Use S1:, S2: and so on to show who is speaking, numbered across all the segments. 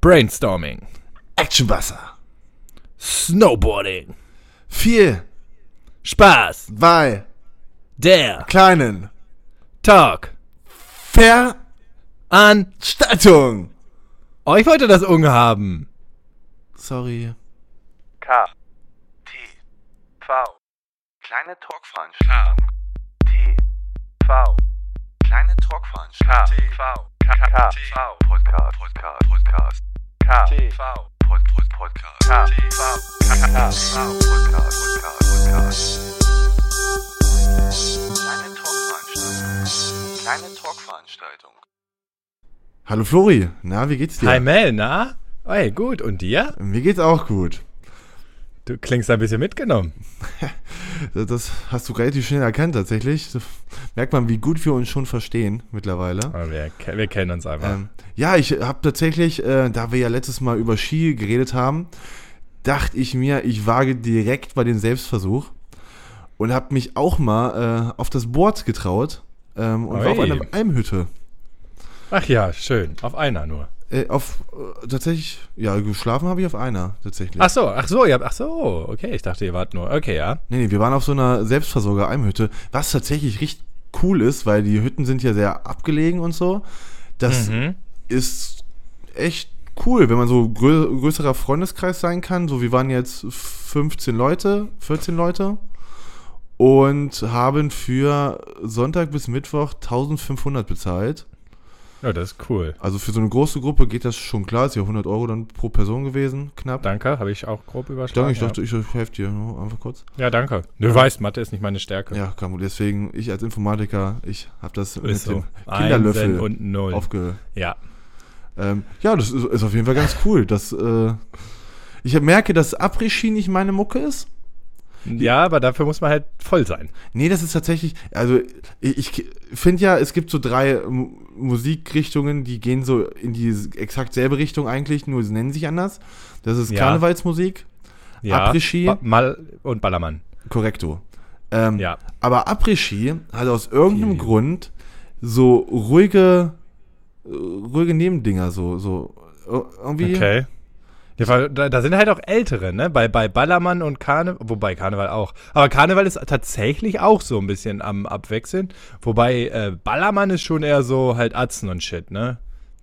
S1: Brainstorming.
S2: Actionwasser.
S1: Snowboarding.
S2: Vier,
S1: Spaß.
S2: zwei,
S1: Der
S2: kleinen
S1: Talk. An.
S2: Veranstaltung.
S1: Oh, ich wollte das Unge haben.
S2: Sorry.
S3: K. T. V. Kleine Talkveranstaltung. T. V. Kleine Talkveranstaltung. K. V. K. K. V. Podcast. Podcast. Podcast. Talkveranstaltung.
S2: Hallo Flori, na, wie geht's dir?
S1: Hi Mel, na? Hey, gut. Und dir?
S2: Mir geht's auch gut.
S1: Du klingst ein bisschen mitgenommen.
S2: Das hast du relativ schnell erkannt tatsächlich. Das merkt man, wie gut wir uns schon verstehen mittlerweile.
S1: Wir, wir kennen uns einfach.
S2: Ähm, ja, ich habe tatsächlich, äh, da wir ja letztes Mal über Ski geredet haben, dachte ich mir, ich wage direkt bei den Selbstversuch und habe mich auch mal äh, auf das Board getraut ähm, und war auf
S1: Oi.
S2: einer Almhütte.
S1: Ach ja, schön. Auf einer nur.
S2: Äh, auf äh, tatsächlich, ja, geschlafen habe ich auf einer tatsächlich.
S1: Ach so, ach so, ja, ach so. Okay, ich dachte, ihr wart nur. Okay, ja.
S2: Nee, nee, wir waren auf so einer Selbstversorger-Almhütte, was tatsächlich richtig cool ist, weil die Hütten sind ja sehr abgelegen und so. Das
S1: Mhm.
S2: ist echt cool, wenn man so grö größerer Freundeskreis sein kann. So, wir waren jetzt 15 Leute, 14 Leute und haben für Sonntag bis Mittwoch 1500 bezahlt.
S1: Ja, das ist cool.
S2: Also für so eine große Gruppe geht das schon klar. Ist ja 100 Euro dann pro Person gewesen, knapp.
S1: Danke, habe ich auch grob überschlagen.
S2: Danke, ich dachte, ich helfe dir nur einfach kurz.
S1: ja. ja, danke. Du weißt, Mathe ist nicht meine Stärke.
S2: Ja, man. Deswegen, ich als Informatiker, ich habe das mit
S1: ist so.
S2: dem Kinderlöffel
S1: und null.
S2: aufge...
S1: Ja.
S2: Ähm, ja, das ist, ist auf jeden Fall ganz cool. Dass, äh, ich merke, dass Après-Ski nicht meine Mucke ist.
S1: Ja, aber dafür muss man halt voll sein.
S2: Nee, das ist tatsächlich, also ich, finde ja, es gibt so drei Musikrichtungen, die gehen so in die exakt selbe Richtung eigentlich, nur sie nennen sich anders. Das ist
S1: Ja.
S2: Karnevalsmusik,
S1: Ja.
S2: Après-Ski.
S1: Ba Mal und Ballermann.
S2: korrekto. Ähm,
S1: Ja.
S2: Aber Après-Ski hat aus irgendeinem
S1: Die-
S2: Grund so ruhige, äh, ruhige Nebendinger, so, so äh, irgendwie.
S1: Okay. Ja, da, da sind halt auch ältere, ne? Bei, bei Ballermann und Karneval, wobei Karneval auch. Aber Karneval ist tatsächlich auch so ein bisschen am Abwechseln. Wobei äh, Ballermann ist schon eher so halt Atzen und Shit, ne?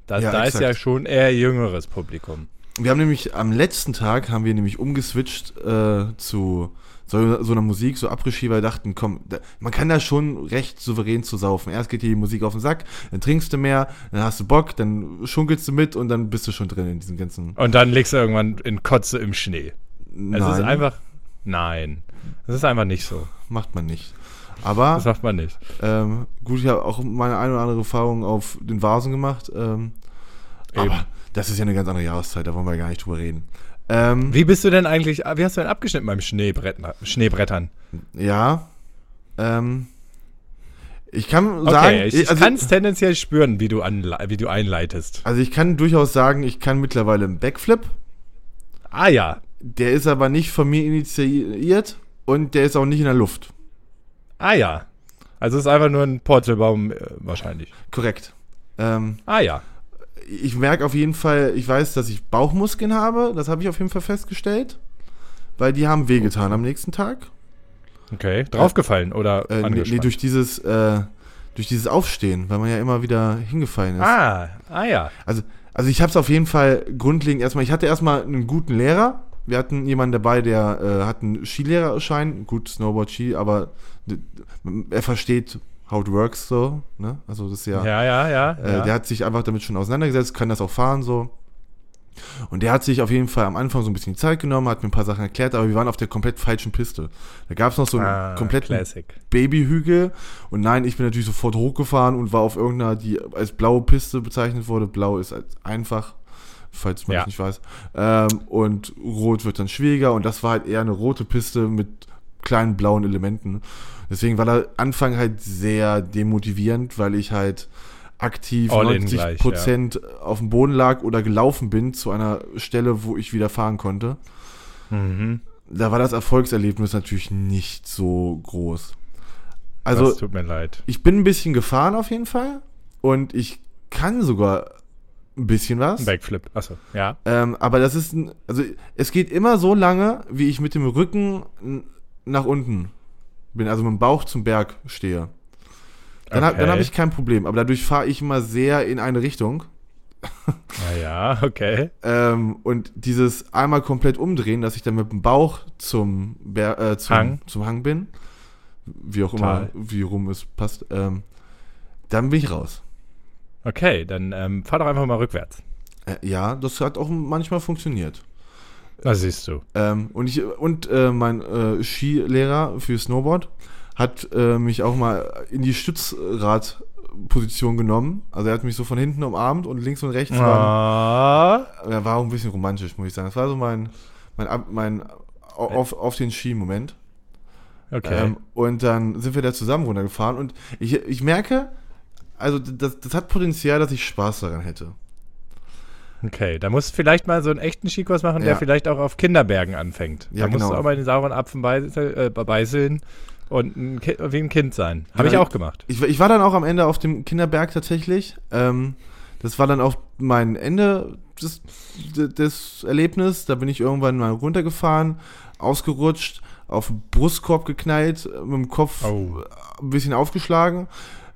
S1: Da,
S2: Ja,
S1: da ist
S2: exakt.
S1: ja schon eher jüngeres Publikum.
S2: Wir haben nämlich am letzten Tag haben wir nämlich umgeswitcht äh, zu so, so einer Musik, so Après-Ski, weil dachten, komm, da, man kann da schon recht souverän zu saufen. Erst geht dir die Musik auf den Sack, dann trinkst du mehr, dann hast du Bock, dann schunkelst du mit und dann bist du schon drin in diesem ganzen.
S1: Und dann legst du irgendwann in Kotze im Schnee. Es ist
S2: Nein,
S1: einfach. Nein. Es ist einfach nicht so.
S2: macht man nicht. Aber
S1: Das macht man nicht.
S2: ähm, gut, ich habe auch meine eine oder andere Erfahrung auf den Vasen gemacht. Ähm,
S1: Eben.
S2: aber das ist ja eine ganz andere Jahreszeit, da wollen wir gar nicht drüber reden. Ähm,
S1: Wie bist du denn eigentlich, wie hast du denn abgeschnitten beim Schneebrett, Schneebrettern?
S2: Ja. Ähm, ich kann
S1: Okay,
S2: sagen,
S1: ich, ich
S2: also,
S1: kann es tendenziell spüren, wie du, anle wie du einleitest.
S2: also ich kann durchaus sagen, ich kann mittlerweile einen Backflip.
S1: Ah ja,
S2: Der ist aber nicht von mir initiiert und der ist auch nicht in der Luft.
S1: ah ja. Also es ist einfach nur ein Porzelbaum äh, wahrscheinlich.
S2: Korrekt. Ähm,
S1: Ah ja.
S2: Ich merke auf jeden Fall, ich weiß, dass ich Bauchmuskeln habe. Das habe ich auf jeden Fall festgestellt. Weil die haben wehgetan am nächsten Tag.
S1: Okay. Draufgefallen oder
S2: Äh, nee,
S1: angespannt?
S2: nee, durch dieses, äh, durch dieses Aufstehen, weil man ja immer wieder hingefallen ist.
S1: ah, ah ja.
S2: Also, also ich habe es auf jeden Fall grundlegend erstmal, ich hatte erstmal einen guten Lehrer. Wir hatten jemanden dabei, der äh, hat einen Skilehrerschein, gut Snowboard Ski, aber er versteht how it works so, ne? Also das ist ja,
S1: Ja, ja, ja.
S2: äh,
S1: ja.
S2: der hat sich einfach damit schon auseinandergesetzt, kann das auch fahren so. Und der hat sich auf jeden Fall am Anfang so ein bisschen Zeit genommen, hat mir ein paar Sachen erklärt, aber wir waren auf der komplett falschen Piste. Da gab es noch so einen
S1: ah,
S2: kompletten
S1: Classic.
S2: Babyhügel. Und nein, ich bin natürlich sofort hochgefahren und war auf irgendeiner, die als blaue Piste bezeichnet wurde. Blau ist als einfach, falls man
S1: Ja.
S2: das nicht weiß. Ähm, und rot wird dann schwieriger. Und das war halt eher eine rote Piste mit kleinen blauen Elementen. Deswegen war der Anfang halt sehr demotivierend, weil ich halt aktiv
S1: All in
S2: 90
S1: gleich,
S2: Prozent auf dem Boden lag oder gelaufen bin zu einer Stelle, wo ich wieder fahren konnte
S1: Mhm.
S2: da war das Erfolgserlebnis natürlich nicht so groß. Also,
S1: das tut mir leid.
S2: ich bin ein bisschen gefahren auf jeden Fall und ich kann sogar ein bisschen was.
S1: Ein Backflip. Achso, ja.
S2: Ähm, aber das ist, ein, also es geht immer so lange, wie ich mit dem Rücken nach unten bin, also mit dem Bauch zum Berg stehe. Dann,
S1: Okay.
S2: habe ich kein Problem, aber dadurch fahre ich immer sehr in eine Richtung.
S1: Naja, okay.
S2: Ähm, und dieses einmal komplett umdrehen, dass ich dann mit dem Bauch zum, Ber äh, zum,
S1: Hang.
S2: zum Hang bin, wie auch
S1: Total.
S2: immer, wie rum es passt, ähm, dann bin ich raus.
S1: Okay, dann ähm, fahr doch einfach mal rückwärts.
S2: Äh, ja, das hat auch manchmal funktioniert.
S1: Da siehst du.
S2: Ähm, und ich und äh, mein äh, Skilehrer für Snowboard hat äh, mich auch mal in die Stützradposition genommen. Also er hat mich so von hinten umarmt und links und rechts war,
S1: Ah,
S2: er war auch ein bisschen romantisch, muss ich sagen. Das war so mein mein, mein au- auf, auf den Ski-Moment.
S1: okay.
S2: Ähm, und dann sind wir da zusammen runtergefahren und ich, ich merke, also das, das hat Potenzial, dass ich Spaß daran hätte.
S1: Okay, da musst du vielleicht mal so einen echten Skikurs machen, der
S2: Ja.
S1: vielleicht auch auf Kinderbergen anfängt.
S2: Ja,
S1: da musst
S2: genau.
S1: du auch mal den sauren Apfen äh, beißeln und ein Ki wie ein Kind sein. Habe
S2: Ja,
S1: ich auch gemacht.
S2: Ich, ich war dann auch am Ende auf dem Kinderberg tatsächlich. Ähm, das war dann auch mein Ende des, des Erlebnisses. Da bin ich irgendwann mal runtergefahren, ausgerutscht, auf den Brustkorb geknallt, mit dem Kopf
S1: Oh.
S2: ein bisschen aufgeschlagen.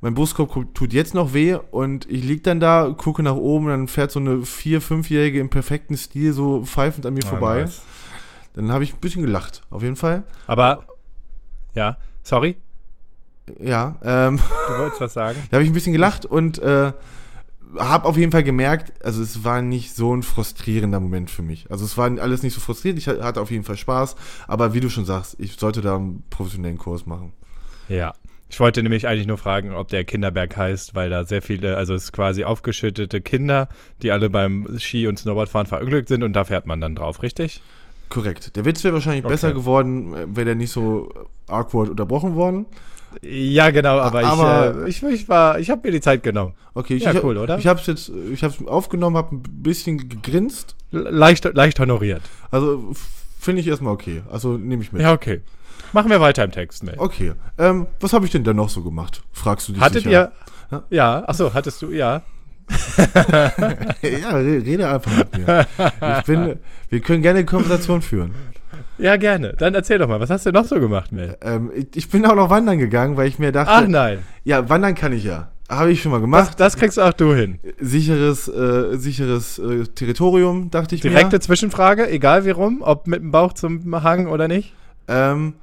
S2: Mein Brustkorb tut jetzt noch weh und ich lieg dann da, gucke nach oben, dann fährt so eine vier-, fünfjährige im perfekten Stil so pfeifend an mir
S1: Ah,
S2: vorbei.
S1: nice.
S2: Dann habe ich ein bisschen gelacht, auf jeden Fall.
S1: Aber, ja, sorry,
S2: Ja, ähm,
S1: du wolltest was sagen?
S2: Da habe ich ein bisschen gelacht und äh, habe auf jeden Fall gemerkt, also es war nicht so ein frustrierender Moment für mich. Also es war alles nicht so frustrierend, ich hatte auf jeden Fall Spaß, aber wie du schon sagst, ich sollte da einen professionellen Kurs machen.
S1: Ja. Ich wollte nämlich eigentlich nur fragen, ob der Kinderberg heißt, weil da sehr viele, also es ist quasi aufgeschüttete Kinder, die alle beim Ski- und Snowboardfahren verunglückt sind und da fährt man dann drauf, richtig?
S2: Korrekt. Der Witz wäre wahrscheinlich
S1: Okay.
S2: besser geworden, äh, wäre der nicht so awkward unterbrochen worden.
S1: Ja, genau, aber,
S2: Aber-
S1: ich, äh, ich, ich war, ich habe mir die Zeit genommen.
S2: Okay, ich,
S1: Ja,
S2: ich,
S1: cool, oder?
S2: Ich habe es jetzt, ich habe es aufgenommen, habe ein bisschen gegrinst.
S1: Leicht, leicht honoriert.
S2: Also finde ich erstmal okay. Also nehme ich mit.
S1: Ja, okay. Machen wir weiter im Text, Mel.
S2: Okay. Ähm, was habe ich denn da noch so gemacht? Fragst du dich
S1: Hattet
S2: sicher.
S1: ihr. Ja, achso, hattest du, ja.
S2: Ja, re- rede einfach mit mir. Ich bin, wir können gerne eine Konversation führen.
S1: Ja, gerne. Dann erzähl doch mal, was hast du noch so gemacht, Mel?
S2: Ähm, ich, ich bin auch noch wandern gegangen, weil ich mir dachte,
S1: Ach nein,
S2: ja, wandern kann ich ja. Habe ich schon mal
S1: das,
S2: gemacht.
S1: das kriegst auch du hin.
S2: Sicheres, äh, sicheres äh, Territorium, dachte ich
S1: Direkte
S2: mir.
S1: Zwischenfrage, egal wie rum, ob mit dem Bauch zum Hang oder nicht.
S2: Ähm,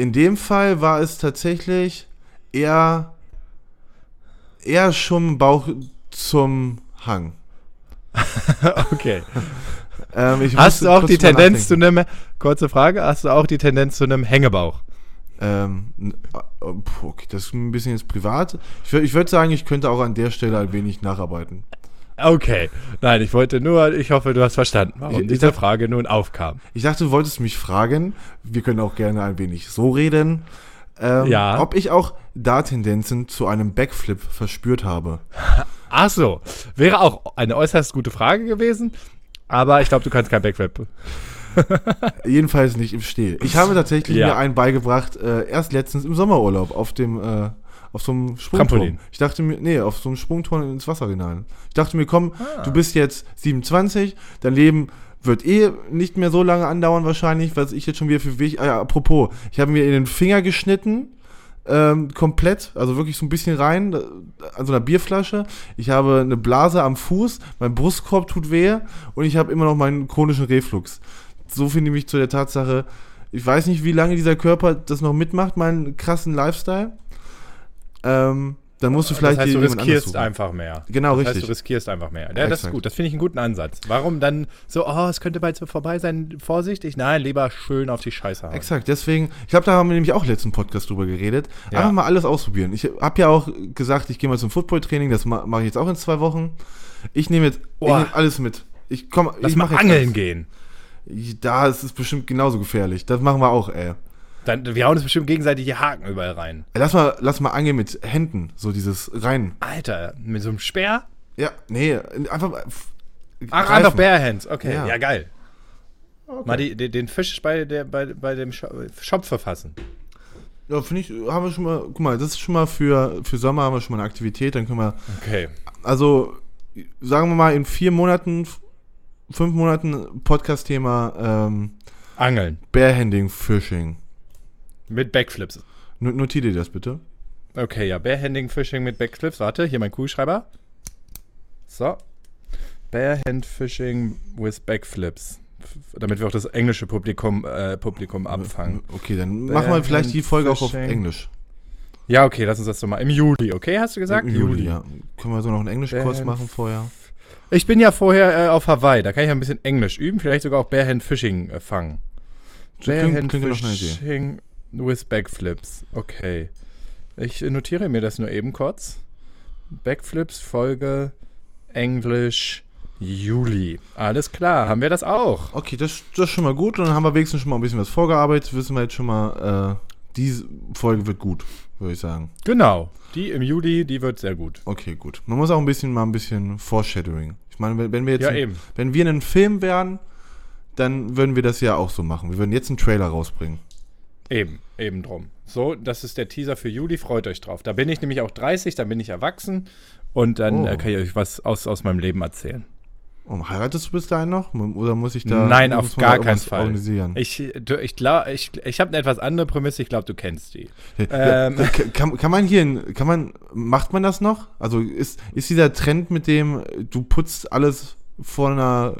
S2: in dem Fall war es tatsächlich eher, eher schon Bauch zum Hang.
S1: Okay.
S2: Ähm,
S1: Hast du auch die Tendenz zu einem, kurze Frage, hast du auch die Tendenz zu einem Hängebauch?
S2: Ähm, äh, okay, das ist ein bisschen jetzt privat. Ich, ich würde sagen, ich könnte auch an der Stelle ein wenig nacharbeiten.
S1: Okay. Nein, ich wollte nur, ich hoffe, du hast verstanden, warum
S2: Ich- ich
S1: diese
S2: dacht-
S1: Frage nun aufkam.
S2: Ich dachte, du wolltest mich fragen, wir können auch gerne ein wenig so reden, ähm,
S1: Ja.
S2: ob ich auch da Tendenzen zu einem Backflip verspürt habe.
S1: Ach so, wäre auch eine äußerst gute Frage gewesen, aber ich glaube, du kannst kein Backflip.
S2: Jedenfalls nicht im Steh. Ich habe tatsächlich
S1: Ja.
S2: mir einen beigebracht, äh, erst letztens im Sommerurlaub auf dem äh, auf so einem Sprungturm.
S1: Trampolin.
S2: Ich dachte mir, nee, auf so einem Sprungturm ins Wasser hinein. Ich dachte mir, komm,
S1: Ah.
S2: du bist jetzt 27, dein Leben wird eh nicht mehr so lange andauern wahrscheinlich, was ich jetzt schon wieder für wichtig. Ja, apropos, ich habe mir in den Finger geschnitten, ähm, komplett, also wirklich so ein bisschen rein, äh, an so einer Bierflasche. Ich habe eine Blase am Fuß, mein Brustkorb tut weh und ich habe immer noch meinen chronischen Reflux. So finde ich mich zu der Tatsache, ich weiß nicht, wie lange dieser Körper das noch mitmacht, meinen krassen Lifestyle. Ähm, dann musst du vielleicht
S1: das heißt, du riskierst einfach mehr.
S2: Genau,
S1: das heißt,
S2: richtig.
S1: du riskierst einfach mehr. Ja, das ist
S2: Exakt.
S1: gut. Das finde ich einen guten Ansatz. Warum dann so, oh, es könnte bald so vorbei sein, vorsichtig? Nein, lieber schön auf die Scheiße hauen.
S2: Exakt, deswegen, ich glaube, da haben wir nämlich auch letzten Podcast drüber geredet.
S1: Ja.
S2: Einfach mal alles ausprobieren. Ich habe ja auch gesagt, ich gehe mal zum Football-Training, das ma mache ich jetzt auch in zwei Wochen. Ich nehme jetzt ich nehm alles mit. Ich komm,
S1: Lass
S2: ich
S1: mal
S2: mach jetzt
S1: angeln
S2: alles.
S1: gehen.
S2: Da ist es bestimmt genauso gefährlich. Das machen wir auch, ey.
S1: Dann, wir hauen uns bestimmt gegenseitig die Haken überall rein.
S2: Lass mal, lass mal angeln mit Händen, so dieses rein.
S1: Alter, mit so einem Speer?
S2: Ja, nee, einfach
S1: Ach,
S2: greifen.
S1: einfach Bare Hands. Okay, ja,
S2: Ja.
S1: geil. Mal die, die, den Fisch bei, der, bei, bei dem Schopf verfassen.
S2: Ja, finde ich, haben wir schon mal, guck mal, das ist schon mal für, für Sommer haben wir schon mal eine Aktivität, dann können wir,
S1: Okay.
S2: also sagen wir mal, in vier Monaten, fünf Monaten Podcast-Thema ähm,
S1: Angeln.
S2: Barehanding Fishing.
S1: Mit Backflips.
S2: Not- Notier dir das bitte.
S1: Okay, ja, Barehanding Fishing mit Backflips. Warte, hier mein Kugelschreiber. So. Barehand Fishing with Backflips. Damit wir auch das englische Publikum, äh, Publikum abfangen.
S2: Okay, dann machen wir vielleicht die Folge auch auf. Englisch.
S1: Ja, okay, lass uns das so mal. Im Juli, okay, hast du gesagt?
S2: Im Juli, ja. Können wir so noch einen Englischkurs machen vorher?
S1: Ich bin ja vorher äh, auf Hawaii, da kann ich ein bisschen Englisch üben, vielleicht sogar auch Barehand Fishing äh, fangen. Barehand. Fishing with Backflips. Okay. Ich notiere mir das nur eben kurz. Backflips Folge Englisch Juli. Alles klar, haben wir das auch.
S2: Okay, das, das ist schon mal gut. Und dann haben wir wenigstens schon mal ein bisschen was vorgearbeitet. Wissen wir jetzt schon mal, äh, diese Folge wird gut, würde ich sagen.
S1: Genau. Die im Juli, die wird sehr gut.
S2: Okay, gut. Man muss auch ein bisschen mal ein bisschen Foreshadowing. Ich meine, wenn, wir jetzt
S1: Ja,
S2: ein-
S1: eben.
S2: wenn wir einen Film wären, dann würden wir das ja auch so machen. Wir würden jetzt einen Trailer rausbringen.
S1: Eben, eben drum. So, das ist der Teaser für Juli, freut euch drauf. Da bin ich nämlich auch 30, dann bin ich erwachsen und dann
S2: Oh.
S1: äh, kann ich euch was aus, aus meinem Leben erzählen.
S2: Und heiratest du bis dahin noch? Oder muss ich da
S1: Nein, auf gar keinen Fall.
S2: Organisieren?
S1: Ich, du, ich ich, ich habe eine etwas andere Prämisse, ich glaube, du kennst die.
S2: Ja,
S1: ähm,
S2: kann, kann man hier, kann man, macht man das noch? Also ist, ist dieser Trend mit dem, du putzt alles vor einer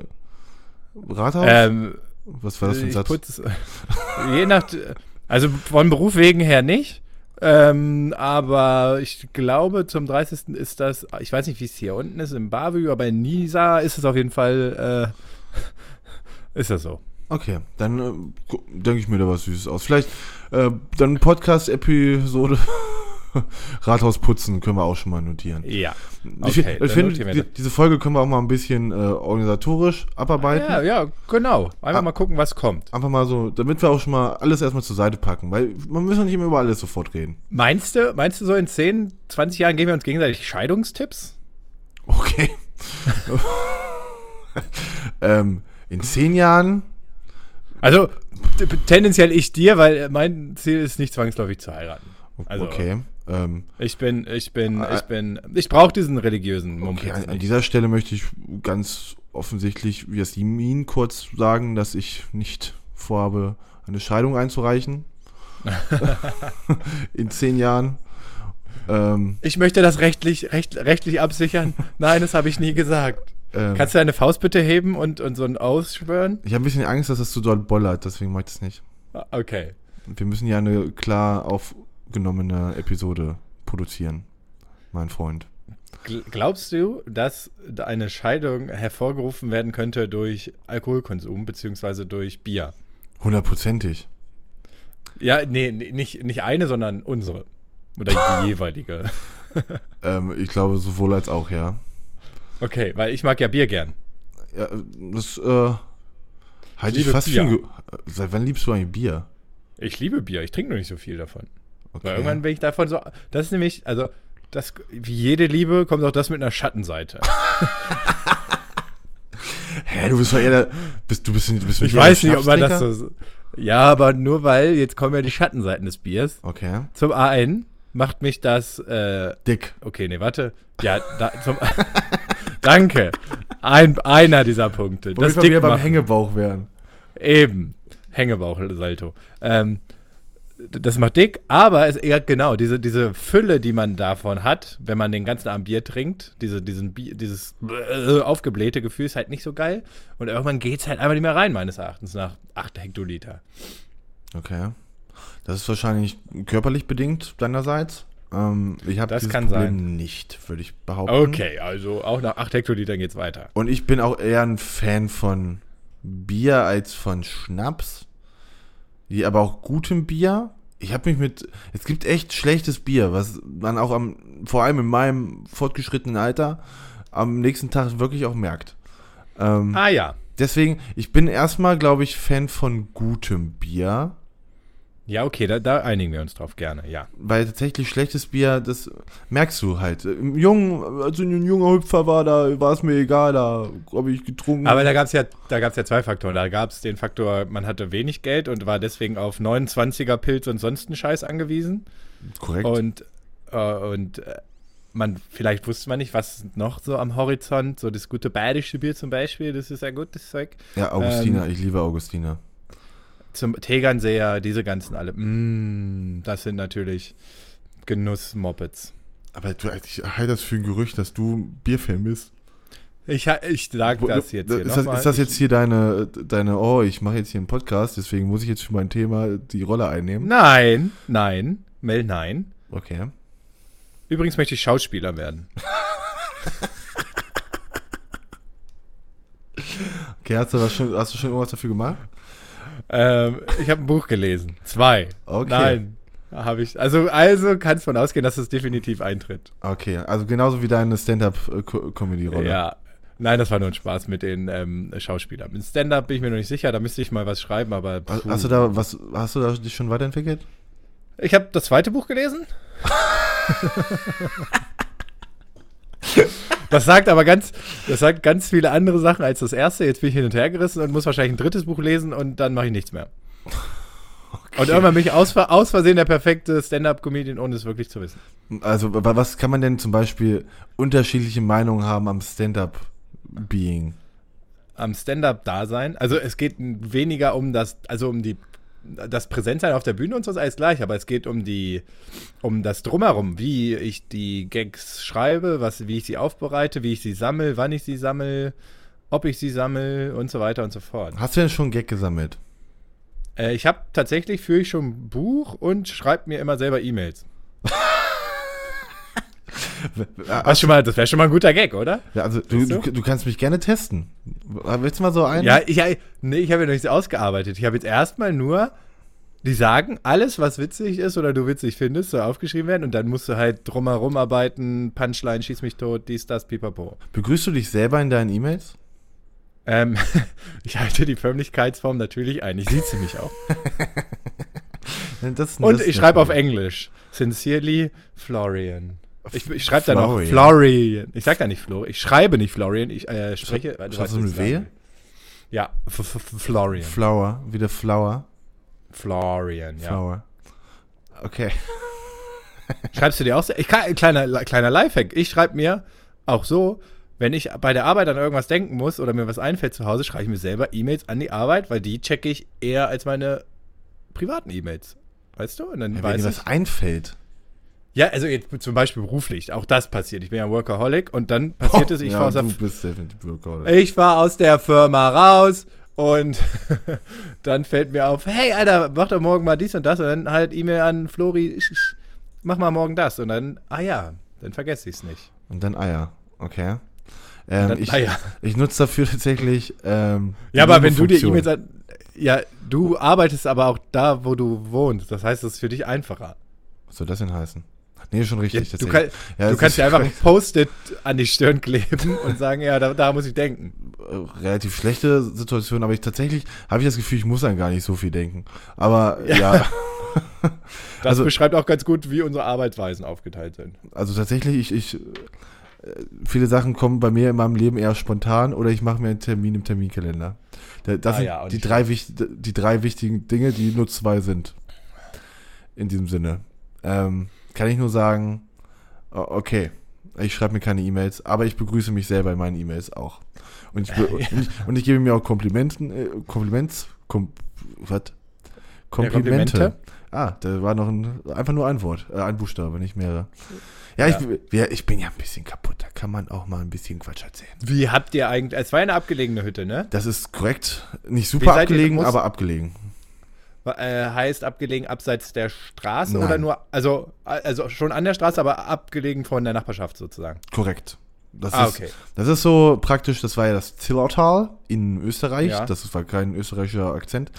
S2: Rathaus?
S1: Ähm,
S2: Was war das für ein Satz?
S1: putz, je nach, also von Beruf wegen her nicht. Ähm, aber ich glaube, zum 30. ist das, ich weiß nicht, wie es hier unten ist, im Bavü, aber in Nisa ist es auf jeden Fall, äh, ist das so.
S2: Okay, dann äh, denke ich mir da was Süßes aus. Vielleicht äh, dann Podcast-Episode Rathaus putzen können wir auch schon mal notieren.
S1: Ja.
S2: ich
S1: Okay,
S2: ich
S1: dann
S2: finde, die, diese Folge können wir auch mal ein bisschen äh, organisatorisch abarbeiten.
S1: Ja, ja, genau. Einfach
S2: Ah.
S1: mal gucken, was kommt.
S2: Einfach mal so, damit wir auch schon mal alles erstmal zur Seite packen, weil man muss ja nicht immer über alles sofort reden.
S1: Meinst du, meinst du so in 10, 20 Jahren geben wir uns gegenseitig Scheidungstipps?
S2: Okay. ähm, in zehn Jahren,
S1: Also tendenziell ich dir, weil mein Ziel ist nicht zwangsläufig zu heiraten. Also
S2: okay. Ähm,
S1: ich bin, ich bin,
S2: Ah,
S1: ich bin, ich brauche diesen religiösen
S2: okay,
S1: Mumpitz
S2: an, an dieser Stelle möchte ich ganz offensichtlich Jasmin kurz sagen, dass ich nicht vorhabe, eine Scheidung einzureichen. in zehn Jahren. Ähm,
S1: Ich möchte das rechtlich, recht, rechtlich absichern. Nein, das habe ich nie gesagt.
S2: ähm,
S1: Kannst du deine Faust bitte heben und, und so ein ausschwören?
S2: ich habe ein bisschen Angst, dass das zu doll bollert, deswegen mache ich das nicht.
S1: Ah, Okay.
S2: Wir müssen ja eine klar aufgenommene Episode produzieren, mein Freund.
S1: Gl- Glaubst du, dass eine Scheidung hervorgerufen werden könnte durch Alkoholkonsum beziehungsweise durch Bier?
S2: Hundertprozentig.
S1: Ja, nee, nicht, nicht eine, sondern unsere. Oder die jeweilige.
S2: Ähm, ich glaube, sowohl als auch, ja.
S1: Okay, weil ich mag ja Bier gern.
S2: Ja, das äh, halte ich
S1: liebe
S2: fast für. ein Ge- Seit wann liebst du eigentlich Bier?
S1: Ich liebe Bier, ich trinke nur nicht so viel davon.
S2: Okay.
S1: Weil irgendwann bin ich davon so. Das ist nämlich, also, das, wie jede Liebe kommt auch das mit einer Schattenseite.
S2: Hä, du bist doch eher der, bist, du bist, du bist
S1: Ich weiß nicht, ob man das so. Ja, aber nur weil, jetzt kommen ja die Schattenseiten des Biers.
S2: Okay.
S1: Zum einen macht mich das, äh,
S2: Dick.
S1: okay, nee, warte. Ja, da, zum, danke. Ein, einer dieser Punkte.
S2: Das
S1: Das
S2: wir wieder beim. Hängebauch wären.
S1: Eben. Hängebauch-Salto. Ähm, das macht dick, aber es, ja, genau, diese, diese Fülle, die man davon hat, wenn man den ganzen Abend Bier trinkt, diese, diesen Bier, dieses äh, aufgeblähte Gefühl ist halt nicht so geil. Und irgendwann geht es halt einfach nicht mehr rein, meines Erachtens, nach 8 Hektoliter.
S2: Okay. Das ist wahrscheinlich körperlich bedingt deinerseits. Ähm, ich habe
S1: Das
S2: dieses
S1: kann
S2: Problem
S1: sein.
S2: nicht, würde ich behaupten.
S1: Okay, also auch nach 8 Hektolitern geht's weiter.
S2: Und ich bin auch eher ein Fan von Bier als von Schnaps. Die, aber auch gutem Bier. Ich habe mich mit. Es gibt echt schlechtes Bier, was man auch am, vor allem in meinem fortgeschrittenen Alter, am nächsten Tag wirklich auch merkt. Ähm,
S1: Ah ja.
S2: Deswegen, ich bin erstmal, glaube ich, Fan von gutem Bier.
S1: Ja, okay, da, da einigen wir uns drauf gerne, ja.
S2: Weil tatsächlich schlechtes Bier, das merkst du halt. Im Jungen, als ich ein junger Hüpfer war, da war es mir egal, da habe ich getrunken.
S1: Aber da gab es ja, da gab's ja zwei Faktoren. Da gab es den Faktor, man hatte wenig Geld und war deswegen auf 29er Pilz und sonst einen Scheiß angewiesen.
S2: Korrekt.
S1: Und, äh, und äh, man, vielleicht wusste man nicht, was noch so am Horizont, so das gute bayerische Bier zum Beispiel, das ist ja gutes Zeug.
S2: Ja, Augustiner, ich liebe Augustiner.
S1: Zum Tegernseher, diese ganzen alle. Mm, das sind natürlich Genuss-Mopeds.
S2: Aber du, ich halte das für ein Gerücht, dass du Bierfan bist.
S1: Ich, ich sag das jetzt hier
S2: ist, das, ist das jetzt hier deine, deine, oh, ich mache jetzt hier einen Podcast, deswegen muss ich jetzt für mein Thema die Rolle einnehmen?
S1: Nein, nein, Mel, nein.
S2: Okay.
S1: Übrigens möchte ich Schauspieler werden.
S2: Okay, hast du, schon, hast du schon irgendwas dafür gemacht?
S1: Ähm, ich habe ein Buch gelesen. Zwei.
S2: Okay.
S1: Nein. Habe ich. Also, also kann es von ausgehen, dass es definitiv eintritt.
S2: Okay, also genauso wie deine Stand-Up-Comedy-Rolle.
S1: Ja. Nein, das war nur ein Spaß mit den ähm, Schauspielern. Mit Stand-up bin ich mir noch nicht sicher, da müsste ich mal was schreiben, aber.
S2: Hast,
S1: puh.
S2: hast du da was, hast du da dich schon weiterentwickelt?
S1: Ich habe das zweite Buch gelesen. das sagt aber ganz, das sagt ganz viele andere Sachen als das erste. Jetzt bin ich hin und her gerissen und muss wahrscheinlich ein drittes Buch lesen und dann mache ich nichts mehr. Und irgendwann bin ich aus, aus Versehen der perfekte Stand-up-Comedian, ohne es wirklich zu wissen.
S2: Also, wa- was kann man denn zum Beispiel unterschiedliche Meinungen haben am Stand-Up-Being?
S1: Am Stand-up-Dasein. Also es geht weniger um das, also um die das Präsentsein auf der Bühne und so ist alles gleich, aber es geht um die, um das Drumherum, wie ich die Gags schreibe, was, wie ich sie aufbereite, wie ich sie sammle, wann ich sie sammle, ob ich sie sammle und so weiter und so fort.
S2: Hast du denn schon einen Gag gesammelt?
S1: Äh, ich habe tatsächlich führe ich schon ein Buch und schreibe mir immer selber E-Mails. Schon mal, das wäre schon mal ein guter Gag, oder?
S2: Ja, also du,
S1: du?
S2: du, kannst mich gerne testen. Willst du mal so einen?
S1: Ja, ich, nee, ich habe ja noch nichts ausgearbeitet. Ich habe jetzt erstmal nur, die sagen, alles, was witzig ist oder du witzig findest, soll aufgeschrieben werden und dann musst du halt drumherum arbeiten, Punchline, schieß mich tot, dies, das, pipapo.
S2: Begrüßt du dich selber in deinen E-Mails?
S1: Ähm, ich halte die Förmlichkeitsform natürlich ein. Ich sieze mich auch.
S2: Das,
S1: Und
S2: das-
S1: ich schreibe auf Englisch. Sincerely, Florian. Ich, ich schreibe da noch
S2: Florian.
S1: Florian. Ich sag da nicht Flo. Ich schreibe nicht Florian. Ich äh, spreche.
S2: Schreibst
S1: warte,
S2: du mit W?
S1: Ja, F -F Florian.
S2: Flower, wieder Flower.
S1: Florian, ja.
S2: Flower. Okay.
S1: Schreibst du dir auch so? Ich kann, kleiner, kleiner Lifehack. Ich schreibe mir auch so, wenn ich bei der Arbeit an irgendwas denken muss oder mir was einfällt zu Hause, schreibe ich mir selber E-Mails an die Arbeit, weil die checke ich eher als meine privaten E-Mails. Weißt du? Und dann
S2: Ja, wenn
S1: weiß
S2: dir was einfällt.
S1: Ja, also jetzt zum Beispiel beruflich. Auch das passiert. Ich bin ja Workaholic und dann passiert es, ich
S2: ja,
S1: war aus der
S2: Workaholic.
S1: Ich war aus der Firma raus und dann fällt mir auf, hey Alter, mach doch morgen mal dies und das und dann halt E-Mail an Flori, mach mal morgen das und dann, ah ja, dann vergesse ich es nicht.
S2: Und dann Eier. Okay. Ähm,
S1: dann
S2: ich,
S1: Eier.
S2: ich nutze dafür tatsächlich. Ähm,
S1: Ja, aber wenn du dir. E-Mails an, ja, du arbeitest aber auch da, wo du wohnst. Das heißt, es ist für dich einfacher.
S2: Was soll das denn heißen? Nee, schon
S1: Ja,
S2: richtig.
S1: du
S2: tatsächlich.
S1: kann,
S2: Ja,
S1: du kannst dir einfach ein Post-it an die Stirn kleben und sagen, ja, da, da muss ich denken.
S2: äh, relativ schlechte Situation, aber ich tatsächlich habe ich das Gefühl, ich muss an gar nicht so viel denken. Aber ja,
S1: Das
S2: Also-
S1: beschreibt auch ganz gut, wie unsere Arbeitsweisen aufgeteilt sind.
S2: also tatsächlich, ich, ich äh, viele Sachen kommen bei mir in meinem Leben eher spontan oder ich mache mir einen Termin im Terminkalender. Da- Das
S1: Ah
S2: sind
S1: ja,
S2: die, drei die drei wichtigen Dinge, die nur zwei sind. In diesem Sinne. Ähm, kann ich nur sagen, okay, ich schreibe mir keine E-Mails, aber ich begrüße mich selber in meinen E-Mails auch. Und ich, und ich, und ich gebe mir auch Komplimenten, äh, Kompliments, kom, was? Komplimente.
S1: Komplimente?
S2: ah, da war noch ein, einfach nur ein Wort, äh, ein Buchstabe, nicht mehrere. Ja,
S1: Ja.
S2: Ich, ich bin ja ein bisschen kaputt, da kann man auch mal ein bisschen Quatsch erzählen.
S1: Wie habt ihr eigentlich, es war ja eine abgelegene Hütte, ne?
S2: Das ist korrekt. Nicht super abgelegen, aber abgelegen.
S1: Äh, heißt abgelegen abseits der Straße
S2: Nein.
S1: oder nur, also, also schon an der Straße, aber abgelegen von der Nachbarschaft sozusagen.
S2: Korrekt. Das
S1: Ah,
S2: ist,
S1: okay.
S2: Das ist so praktisch, das war ja das Zillertal in Österreich.
S1: Ja.
S2: Das war kein österreichischer Akzent.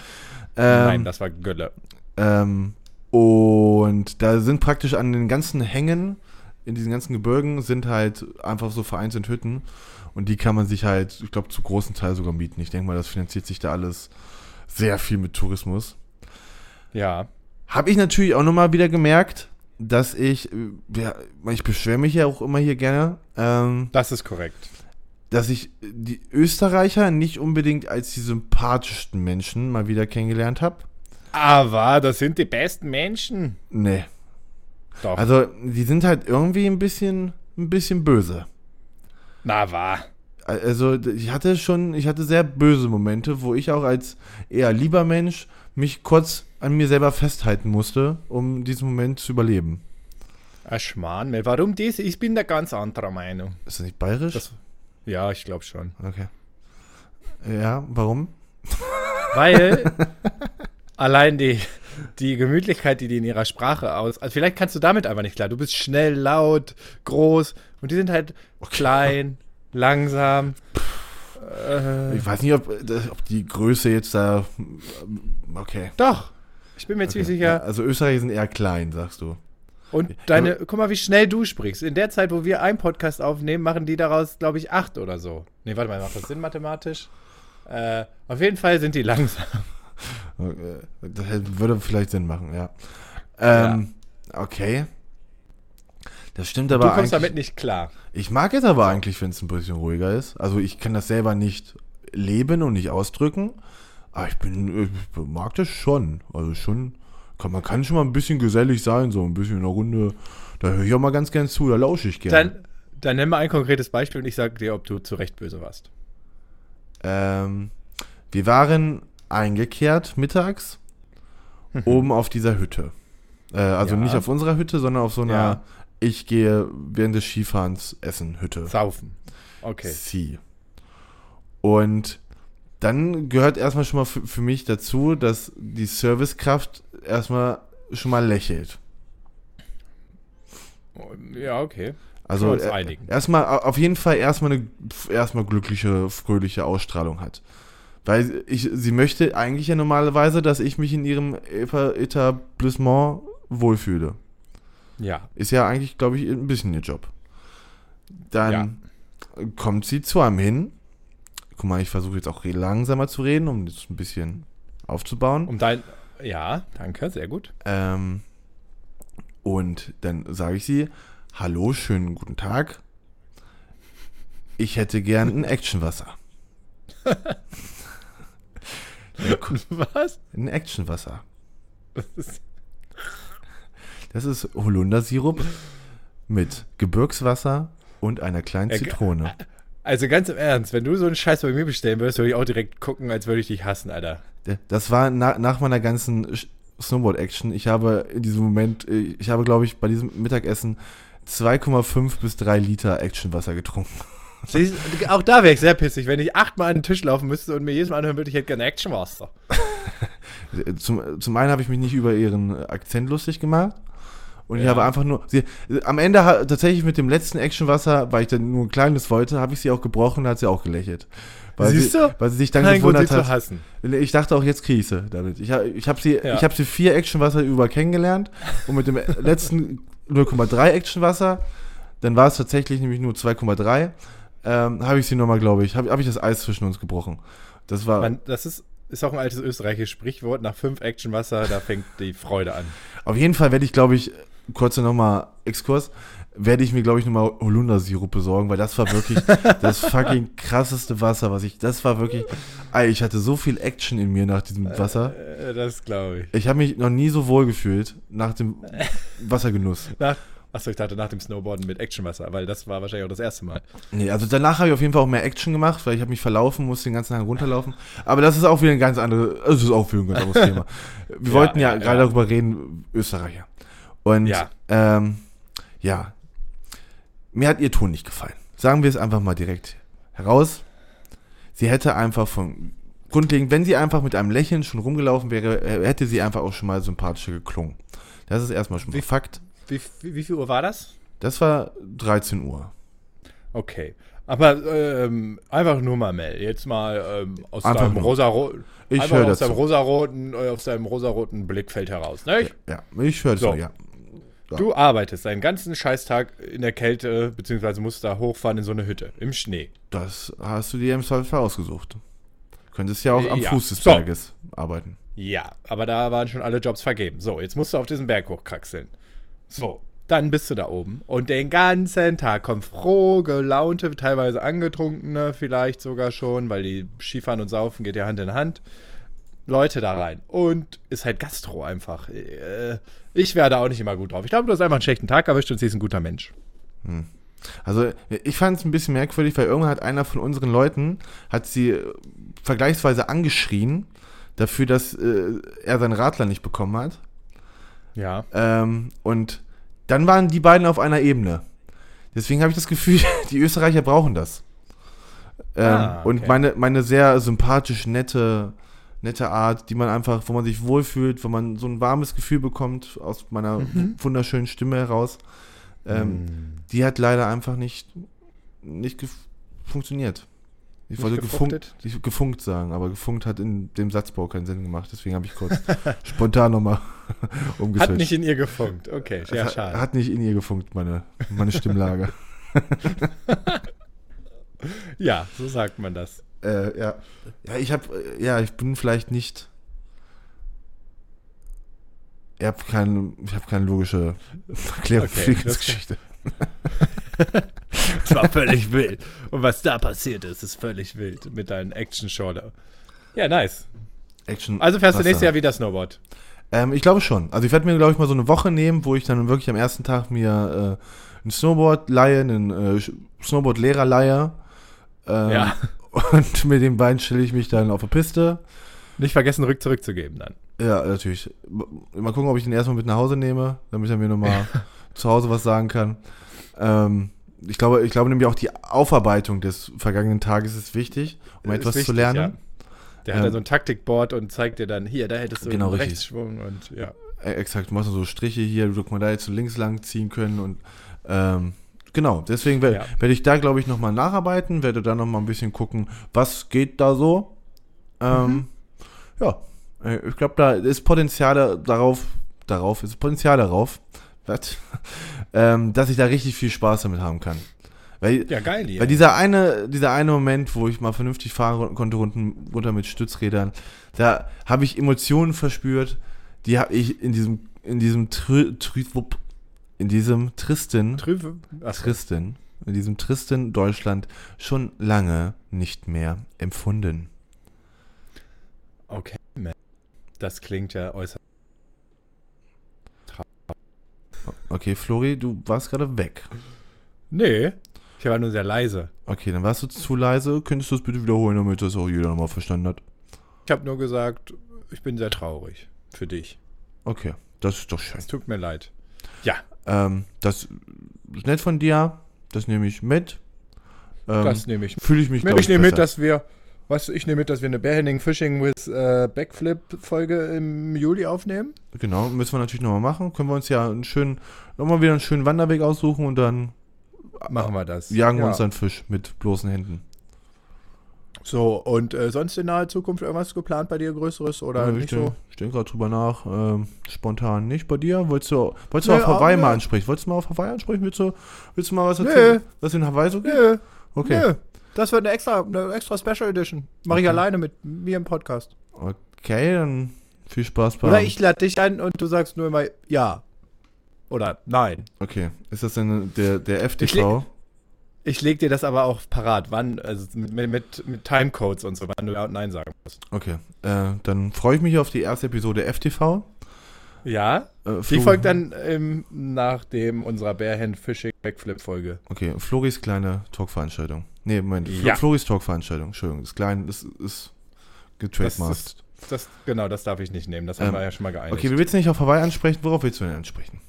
S1: Nein,
S2: Ähm,
S1: das war Gölle.
S2: ähm, und da sind praktisch an den ganzen Hängen, in diesen ganzen Gebirgen, sind halt einfach so vereinzelt Hütten. Und die kann man sich halt, ich glaube, zu großen Teil sogar mieten. Ich denke mal, das finanziert sich da alles sehr viel mit Tourismus.
S1: Ja.
S2: Habe ich natürlich auch nochmal wieder gemerkt, dass ich, ja, ich beschwere mich ja auch immer hier gerne, ähm,
S1: Das ist korrekt.
S2: dass ich die Österreicher nicht unbedingt als die sympathischsten Menschen mal wieder kennengelernt habe.
S1: Aber das sind die besten Menschen.
S2: Nee.
S1: Doch.
S2: Also, die sind halt irgendwie ein bisschen ein bisschen böse.
S1: Na, war.
S2: Also ich hatte schon, ich hatte sehr böse Momente, wo ich auch als eher lieber Mensch mich kurz an mir selber festhalten musste, um diesen Moment zu überleben.
S1: Ach, Schmarrn, warum dies? Ich bin da ganz anderer Meinung.
S2: Ist das nicht bayerisch?
S1: Das- Ja, ich glaube schon.
S2: okay. Ja, warum?
S1: Weil allein die, die Gemütlichkeit, die die in ihrer Sprache aus. Also vielleicht kannst du damit einfach nicht klar. Du bist schnell, laut, groß und die sind halt klein, langsam. Äh,
S2: Ich weiß nicht, ob, ob die Größe jetzt da. Okay.
S1: doch. Ich bin mir ziemlich
S2: Ja,
S1: sicher.
S2: also Österreicher sind eher klein, sagst du.
S1: Und deine, guck mal, wie schnell du sprichst. In der Zeit, wo wir einen Podcast aufnehmen, machen die daraus, glaube ich, acht oder so. Nee, warte mal, macht das Sinn mathematisch? Äh, auf jeden Fall sind die langsam.
S2: Okay. Das würde vielleicht Sinn machen, ja. Ähm, okay. Das stimmt aber
S1: du kommst damit nicht klar.
S2: Ich mag es aber eigentlich, wenn es ein bisschen ruhiger ist. Also ich kann das selber nicht leben und nicht ausdrücken. Aber ich bin, ich mag das schon. Also schon, kann, man kann schon mal ein bisschen gesellig sein, so ein bisschen in der Runde. Da höre ich auch mal ganz gern zu, da lausche ich gerne.
S1: Dann, dann nenn mal ein konkretes Beispiel und ich sage dir, ob du zu Recht böse warst.
S2: Ähm, wir waren eingekehrt mittags oben auf dieser Hütte. Äh, also
S1: Ja.
S2: nicht auf unserer Hütte, sondern auf so einer
S1: Ja.
S2: Ich gehe während des Skifahrens essen Hütte.
S1: Saufen. Okay.
S2: Sie. Und dann gehört erstmal schon mal für, für mich dazu, dass die Servicekraft erstmal schon mal lächelt.
S1: Ja, okay.
S2: Also äh, erstmal auf jeden Fall erstmal eine erstmal glückliche, fröhliche Ausstrahlung hat. Weil ich, sie möchte eigentlich ja normalerweise, dass ich mich in ihrem Eta- Etablissement wohlfühle.
S1: Ja.
S2: Ist ja eigentlich, glaube ich, ein bisschen ihr Job. Dann kommt sie zu einem hin. Guck mal, ich versuche jetzt auch langsamer zu reden, um das ein bisschen aufzubauen.
S1: Um dein. Ja, danke, sehr gut.
S2: Ähm, und dann sage ich sie, hallo, schönen guten Tag. Ich hätte gern ein Actionwasser.
S1: Was?
S2: Ein Actionwasser.
S1: Das ist-
S2: Das ist Holundersirup mit Gebirgswasser und einer kleinen
S1: Ja,
S2: Zitrone.
S1: Also ganz im Ernst, wenn du so einen Scheiß bei mir bestellen würdest, würde ich auch direkt gucken, als würde ich dich hassen, Alter.
S2: Das war na, nach meiner ganzen Snowboard-Action. Ich habe in diesem Moment, äh, ich habe, glaube ich, bei diesem Mittagessen 2,5 bis 3 Liter Actionwasser getrunken.
S1: Siehst, auch da wäre ich sehr pissig, wenn ich achtmal an den Tisch laufen müsste und mir jedes Mal anhören würde, ich hätte gerne Actionmaster.
S2: Zum, zum einen habe ich mich nicht über ihren Akzent lustig gemacht. Und ich
S1: Ja.
S2: habe einfach nur. Sie, am Ende tatsächlich mit dem letzten Actionwasser, weil ich dann nur ein kleines wollte, habe ich sie auch gebrochen, da hat sie auch gelächelt. Weil
S1: Siehst
S2: sie,
S1: du?
S2: Weil sie sich dann
S1: Kein Grund, sie
S2: gewundert
S1: zu
S2: hat.
S1: hassen.
S2: Ich dachte auch, jetzt kriege ich sie damit. Ich, ich habe sie,
S1: Ja.
S2: ich hab sie vier Actionwasser über kennengelernt und mit dem letzten 0,3 Actionwasser, dann war es tatsächlich nämlich nur 2,3, ähm, habe ich sie nochmal, glaube ich, habe hab ich das Eis zwischen uns gebrochen. Das war
S1: Man, das ist, ist auch ein altes österreichisches Sprichwort. Nach fünf Actionwasser, da fängt die Freude an.
S2: Auf jeden Fall werde ich, glaube ich, kurze nochmal Exkurs, werde ich mir, glaube ich, nochmal Holundersirup besorgen, weil das war wirklich das fucking krasseste Wasser, was ich, das war wirklich, ey, ich hatte so viel Action in mir nach diesem Wasser.
S1: Äh, das glaube ich.
S2: Ich habe mich noch nie so wohl gefühlt nach dem Wassergenuss.
S1: Nach, achso, ich dachte nach dem Snowboarden mit Actionwasser, weil das war wahrscheinlich auch das erste Mal.
S2: Nee, also danach habe ich auf jeden Fall auch mehr Action gemacht, weil ich habe mich verlaufen, musste den ganzen Tag runterlaufen. Aber das ist auch wieder ein ganz anderes, das ist auch wieder ein ganz anderes Thema. Wir
S1: Ja,
S2: wollten ja,
S1: ja,
S2: gerade
S1: ja.
S2: darüber reden, Österreicher. Und
S1: Ja.
S2: ähm, ja, mir hat ihr Ton nicht gefallen. Sagen wir es einfach mal direkt heraus. Sie hätte einfach von grundlegend, wenn sie einfach mit einem Lächeln schon rumgelaufen wäre, äh, hätte sie einfach auch schon mal sympathischer geklungen. Das ist erstmal schon mal
S1: Wie-
S2: Fakt.
S1: Wie, wie, wie viel Uhr war das?
S2: Das war 13 Uhr.
S1: Okay. Aber ähm, einfach nur mal, Mel, jetzt mal ähm, aus deinem
S2: nur.
S1: rosaroten
S2: Ich
S1: einfach aus deinem rosaroten, äh, aus deinem rosaroten Blickfeld heraus, nicht?
S2: Ja, ich höre das
S1: So.
S2: so. ja. Ja.
S1: Du arbeitest einen ganzen Scheißtag in der Kälte, beziehungsweise musst da hochfahren in so eine Hütte im Schnee.
S2: Das hast du dir im Zweifelsfall ausgesucht. Du könntest ja auch am
S1: Ja.
S2: Fuß des
S1: So.
S2: Berges arbeiten.
S1: Ja, aber da waren schon alle Jobs vergeben. So, jetzt musst du auf diesen Berg hochkraxeln. So, dann bist du da oben und den ganzen Tag kommen froh gelaunte, teilweise angetrunkene vielleicht sogar schon, weil die Skifahren und Saufen geht ja Hand in Hand. Leute da rein. Und ist halt Gastro einfach. Äh, Ich wäre da auch nicht immer gut drauf. Ich glaube, du hast einfach einen schlechten Tag erwischt und sie ist ein guter Mensch.
S2: Also ich fand es ein bisschen merkwürdig, weil irgendwann hat einer von unseren Leuten, hat sie äh, vergleichsweise angeschrien dafür, dass äh, er seinen Radler nicht bekommen hat.
S1: Ja.
S2: Ähm, und dann waren die beiden auf einer Ebene. Deswegen habe ich das Gefühl, die Österreicher brauchen das. Ähm,
S1: Ah, okay.
S2: Und meine, meine sehr sympathisch nette, nette Art, die man einfach, wo man sich wohlfühlt, wo man so ein warmes Gefühl bekommt aus meiner
S1: Mhm.
S2: wunderschönen Stimme heraus, ähm, die hat leider einfach nicht, nicht funktioniert. Ich
S1: Nicht
S2: wollte gefunkt, ich, gefunkt sagen, aber gefunkt hat in dem Satzbau keinen Sinn gemacht, deswegen habe ich kurz spontan nochmal umgeswitcht.
S1: Hat nicht in ihr gefunkt. Okay, ja,
S2: hat,
S1: schade.
S2: hat nicht in ihr gefunkt, meine, meine Stimmlage.
S1: ja, so sagt man das.
S2: Äh, ja. Ja, ich habe, ja, ich bin vielleicht nicht. Ich habe keine, ich habe keine logische Erklärung
S1: Okay,
S2: für die Geschichte.
S1: Das war völlig wild. Und was da passiert ist, ist völlig wild mit deinen Action-Schorle. Ja, nice.
S2: Action.
S1: Also fährst du nächstes Jahr wieder Snowboard.
S2: Ähm, ich glaube schon. Also ich werde mir, glaube ich, mal so eine Woche nehmen, wo ich dann wirklich am ersten Tag mir äh, ein Snowboard leihe, einen äh, Snowboard-Lehrer leihe. Ähm,
S1: Ja.
S2: Und mit den beiden stelle ich mich dann auf der Piste.
S1: Nicht vergessen, rück zurückzugeben dann.
S2: Ja, natürlich. Mal gucken, ob ich den erstmal mit nach Hause nehme, damit er mir nochmal zu Hause was sagen kann. Ähm, ich glaube, ich glaube nämlich auch die Aufarbeitung des vergangenen Tages ist wichtig, um
S1: Ist
S2: etwas zu
S1: wichtig,
S2: lernen.
S1: ja. Der hat
S2: Ähm,
S1: dann so ein Taktikboard und zeigt dir dann, hier, da hättest du
S2: Genau,
S1: einen
S2: richtig.
S1: Rechtsschwung und ja.
S2: Exakt, du machst so Striche hier, du guck mal da jetzt so links lang ziehen können und ähm, genau, deswegen werde
S1: Ja.
S2: werd ich da, glaube ich, nochmal nacharbeiten, werde dann nochmal ein bisschen gucken, was geht da so. Ähm,
S1: Mhm.
S2: Ja, äh, ich glaube, da ist Potenzial darauf, darauf ist Potenzial darauf, was? ähm, dass ich da richtig viel Spaß damit haben kann. Weil,
S1: Ja, geil hier.
S2: weil dieser eine, dieser eine Moment, wo ich mal vernünftig fahren konnte, runter, runter mit Stützrädern, da habe ich Emotionen verspürt, die habe ich in diesem, in diesem Trü, Trü, wupp, in diesem tristen.
S1: Achso.
S2: tristen, in diesem tristen Deutschland schon lange nicht mehr empfunden.
S1: Okay, man. Das klingt ja äußerst.
S2: Okay, Flori, du warst gerade weg.
S1: Nee, ich war nur sehr leise.
S2: Okay, dann warst du zu leise. Könntest du es bitte wiederholen, damit das auch jeder nochmal verstanden hat?
S1: Ich habe nur gesagt, ich bin sehr traurig für dich.
S2: Okay, das ist doch schön.
S1: Es tut mir leid. Ja,
S2: Ähm, das ist nett von dir. Das nehme ich mit. Ähm,
S1: das nehme ich.
S2: Fühle ich mich,
S1: mit.
S2: glaub
S1: Ich nehme mit, dass wir, du, ich nehme mit, dass wir eine Bearhanding Fishing with äh, Backflip Folge im Juli aufnehmen.
S2: Genau, müssen wir natürlich nochmal machen. Können wir uns ja einen schönen, nochmal wieder einen schönen Wanderweg aussuchen und dann
S1: Machen wir das.
S2: jagen wir
S1: Ja.
S2: uns dann Fisch mit bloßen Händen.
S1: So, und äh, sonst in naher Zukunft irgendwas geplant bei dir Größeres oder
S2: Ja,
S1: nicht
S2: ich
S1: so?
S2: Ich denke gerade drüber nach. Ähm, spontan nicht bei dir. Wolltest du, wolltest du
S1: Nee,
S2: auf Hawaii
S1: aber-
S2: mal ansprechen? Wolltest du mal auf Hawaii ansprechen? Willst du, willst du mal was erzählen? Was in Hawaii so geht?
S1: Nö,
S2: Okay.
S1: nö. Das wird eine extra, eine extra Special Edition. Mache ich
S2: Okay.
S1: alleine mit mir im Podcast.
S2: Okay, dann viel Spaß bei.
S1: Oder ich lade dich ein und du sagst nur immer ja. Oder nein.
S2: Okay, ist das denn der, der
S1: Ich
S2: FTV?
S1: Ich leg dir das aber auch parat, wann, also mit, mit, mit Timecodes und so, wann du ja und nein sagen musst.
S2: Okay, äh, dann freue ich mich auf die erste Episode FTV.
S1: Ja?
S2: Äh,
S1: Die folgt dann ähm, nach dem unserer Barehand Fishing Backflip Folge.
S2: Okay, Floris kleine Talkveranstaltung. Nee, Moment, Flo
S1: Ja.
S2: Floris Talkveranstaltung, Entschuldigung, ist das ist
S1: Das,
S2: getrademarkt.
S1: ist, das, genau, das darf ich nicht nehmen. Das haben
S2: Ähm,
S1: wir ja schon mal geeinigt.
S2: Okay, wie willst du nicht auf Hawaii ansprechen? Worauf willst du denn ansprechen?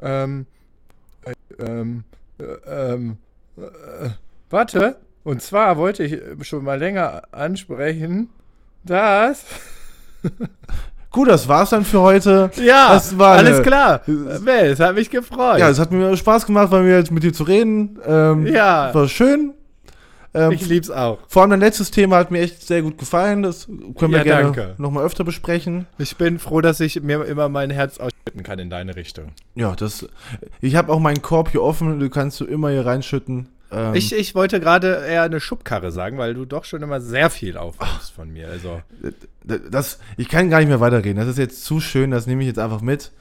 S1: Ähm, äh, ähm, äh, ähm, äh, warte. Und zwar wollte ich schon mal länger ansprechen, dass.
S2: Gut, das war's dann für heute.
S1: Ja, alles klar. Mel, es hat mich gefreut.
S2: Ja, es hat mir Spaß gemacht, weil mir jetzt mit dir zu reden. Ähm,
S1: Ja.
S2: War schön. Ähm,
S1: ich lieb's auch.
S2: vor allem dein letztes Thema hat mir echt sehr gut gefallen. Das können wir
S1: Ja,
S2: gerne
S1: danke.
S2: nochmal öfter besprechen.
S1: Ich bin froh, dass ich mir immer mein Herz ausschütten kann in deine Richtung.
S2: Ja, das. Ich habe auch meinen Korb hier offen. Du kannst du immer hier reinschütten. Ähm,
S1: Ich, ich wollte gerade eher eine Schubkarre sagen, weil du doch schon immer sehr viel aufnimmst von mir. Also,
S2: das, ich kann gar nicht mehr weiterreden. Das ist jetzt zu schön. Das nehme ich jetzt einfach mit.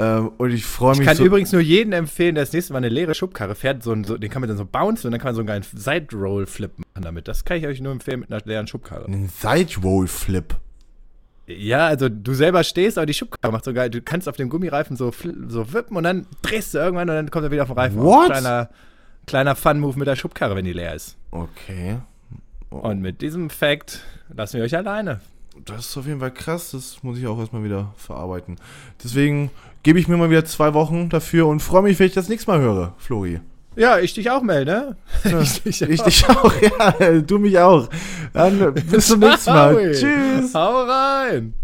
S2: Ähm, und ich freue
S1: ich
S2: mich
S1: kann
S2: so.
S1: übrigens nur jedem empfehlen, der das nächste Mal eine leere Schubkarre fährt. So, so, den kann man dann so bouncen und dann kann man so einen geilen Side-Roll-Flip machen damit. Das kann ich euch nur empfehlen mit einer leeren Schubkarre.
S2: einen Side-Roll-Flip.
S1: Ja, also du selber stehst, aber die Schubkarre macht so geil. Du kannst auf dem Gummireifen so, so wippen und dann drehst du irgendwann und dann kommt er wieder auf den Reifen.
S2: What?
S1: Kleiner, kleiner Fun-Move mit der Schubkarre, wenn die leer ist.
S2: Okay.
S1: Und mit diesem Fact lassen wir euch alleine.
S2: Das ist auf jeden Fall krass, das muss ich auch erstmal wieder verarbeiten. Deswegen gebe ich mir mal wieder zwei Wochen dafür und freue mich, wenn ich das nächste Mal höre, Flori.
S1: Ja, ich dich auch, Mel, ne? ich dich
S2: Ich dich auch, ja, du mich auch. Dann bis zum nächsten Mal. Tschüss.
S1: Hau rein!